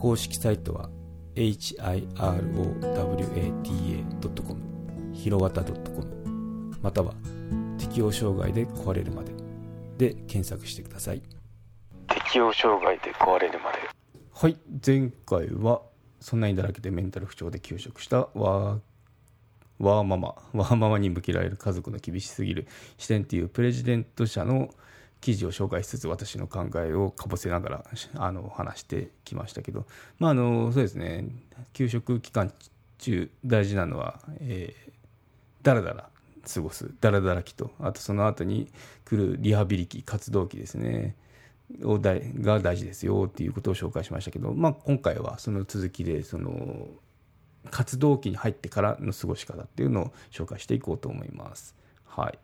公式サイトは hirowata.com ひろわた .com または適応障害で壊れるまで。で検索してください。適応障害で壊れるまで。はい。前回はそんなにだらけでメンタル不調で休職したわーワーママ。ワーママに向けられる家族の厳しすぎる視点というプレジデント社の記事を紹介しつつ私の考えをかぶせながらあの話してきましたけど。まああのそうですね。給食期間中大事なのは、えー、だらだら過ごす。だらだら期と。あとその後に来るリハビリ期活動期ですね。を大が大事ですよっていうことを紹介しましたけど、まあ、今回はその続きでその活動期に入ってからの過ごし方っていうのを紹介していこうと思います。はい。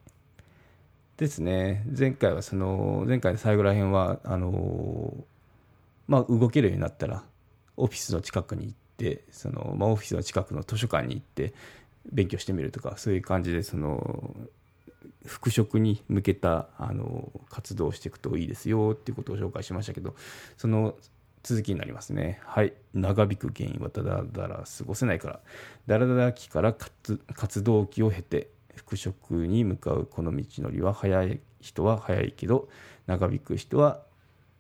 ですね。前回はその、前回の最後らへんは、あのまあ、動けるようになったら、オフィスの近くに行って、その、まあ、オフィスの近くの図書館に行って、勉強してみるとか、そういう感じで、その、復職に向けたあの活動をしていくといいですよっていうことを紹介しましたけどその続きになりますね。はい。長引く原因はだらだら過ごせないから。だらだら期から活動期を経て、復職に向かうこの道のりは早い人は早いけど、長引く人は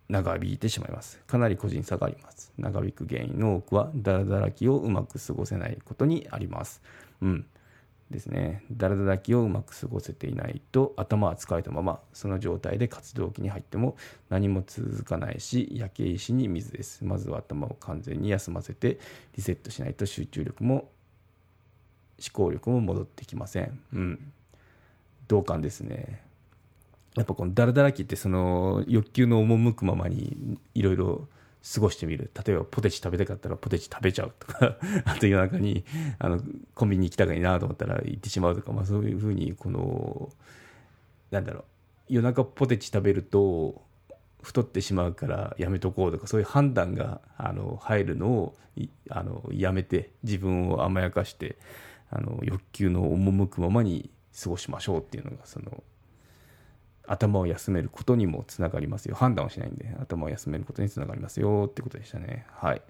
長引いてしまいます。かなり個人差があります。長引く原因の多くは、だらだら期をうまく過ごせないことにあります。うん。ですね、だらだら期をうまく過ごせていないと頭は疲れたままその状態で活動期に入っても何も続かないし焼け石に水ですまずは頭を完全に休ませてリセットしないと集中力も思考力も戻ってきません。うん。同感ですね。やっぱこのだらだら期ってその欲求の赴くままにいろいろ過ごしてみる。例えばポテチ食べたかったらポテチ食べちゃうとか あと夜中にあのコンビニ行きたくないなと思ったら行ってしまうとか、まあそういうふうに、この、なんだろう、夜中ポテチ食べると太ってしまうからやめとこうとか、そういう判断があの入るのをあのやめて、自分を甘やかして、あの欲求の赴くままに過ごしましょうっていうのが、その、頭を休めることにもつながりますよ。判断をしないんで、頭を休めることにつながりますよってことでしたね。はい。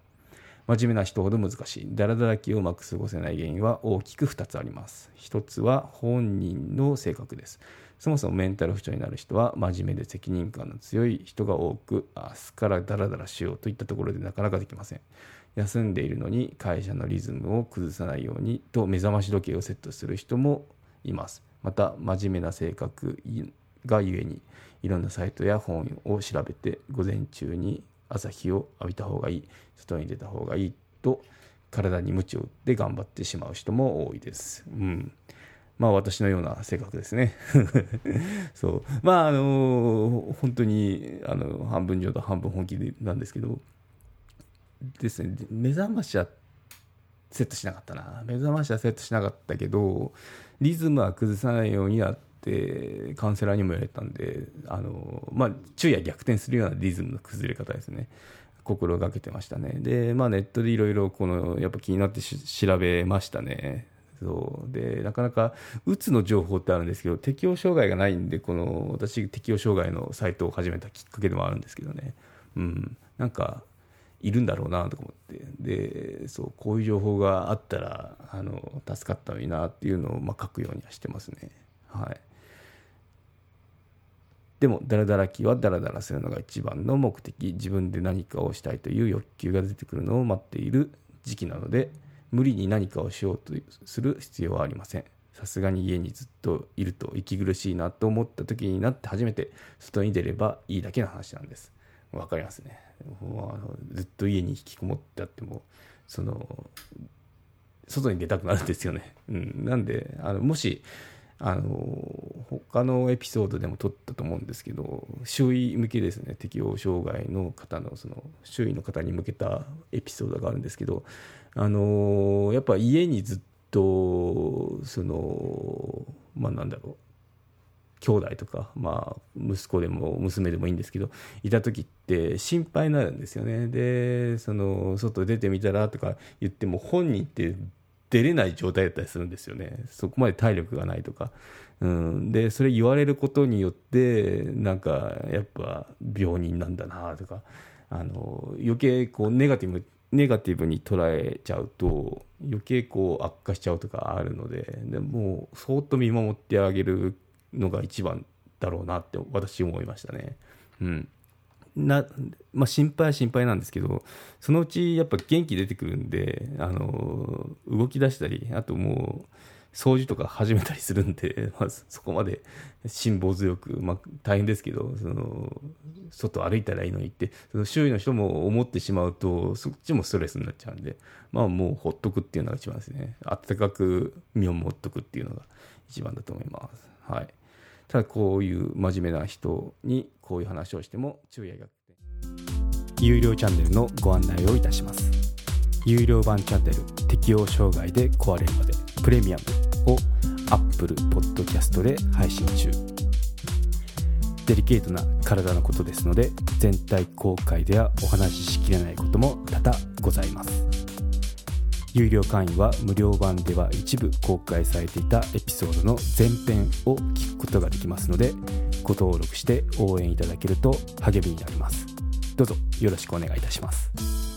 真面目な人ほど難しい。だらだら気をうまく過ごせない原因は大きく2つあります。1つは本人の性格です。そもそもメンタル不調になる人は真面目で責任感の強い人が多く、明日からダラダラしようといったところでなかなかできません。休んでいるのに会社のリズムを崩さないようにと目覚まし時計をセットする人もいます。また、真面目な性格がゆえにいろんなサイトや本を調べて午前中に朝日を浴びた方がいい外に出た方がいいと体に鞭を打って頑張ってしまう人も多いです。うんまあ私のような性格ですね。そう。まああの、本当にあの半分冗談半分本気でなんですけど、ですね、目覚ましはセットしなかったな。目覚ましはセットしなかったけど、リズムは崩さないようにはってカウンセラーにも言われたんであの、まあ、昼夜逆転するようなリズムの崩れ方ですね。心がけてましたね。で、まあ、ネットでいろいろこのやっぱ気になって調べましたね。そう。でなかなかうつの情報ってあるんですけど適応障害がないんでこの私適応障害のサイトを始めたきっかけでもあるんですけどね。うん。なんかいるんだろうなと思って。でそうこういう情報があったらあの助かったのになっていうのを、まあ、書くようにはしてますね。はい。でもダラダラ期はダラダラするのが一番の目的。自分で何かをしたいという欲求が出てくるのを待っている時期なので無理に何かをしようとする必要はありません。さすがに家にずっといると息苦しいなと思った時になって初めて外に出ればいいだけの話なんです。わかりますね。ずっと家に引きこもってあってもその外に出たくなるんですよね、うん、なんであのもしあの他のエピソードでも撮ったと思うんですけど周囲向けですね適応障害の方のその周囲の方に向けたエピソードがあるんですけどあのやっぱ家にずっとそのまあなんだろう兄弟とか、まあ、息子でも娘でもいいんですけどいた時って心配になるんですよね。でその外出てみたらとか言っても本人って出れない状態だったりするんですよね。そこまで体力がないとか、うん、でそれ言われることによってなんかやっぱ病人なんだなとか。あの余計こうネガティブネガティブに捉えちゃうと余計こう悪化しちゃうとかあるのででもうそっと見守ってあげるのが一番だろうなって私思いましたね。うんなまあ、心配は心配なんですけどそのうちやっぱ元気出てくるんであの動き出したりあともう掃除とか始めたりするんで、まあ、そこまで辛抱強く、まあ、大変ですけどその外歩いたらいいのにってその周囲の人も思ってしまうとそっちもストレスになっちゃうんで、まあ、もうほっとくっていうのが一番ですね暖かく身を持っとくっていうのが一番だと思います。はいただこういう真面目な人にこういう話をしても注意が有料チャンネルのご案内をいたします。有料版チャンネル適応障害で壊れるまでプレミアムを Apple Podcast で配信中。デリケートな体のことですので全体公開ではお話ししきれないことも多々ございます。有料会員は無料版では一部公開されていたエピソードの前編を聞くことができますのでご登録して応援いただけると励みになります。どうぞよろしくお願いいたします。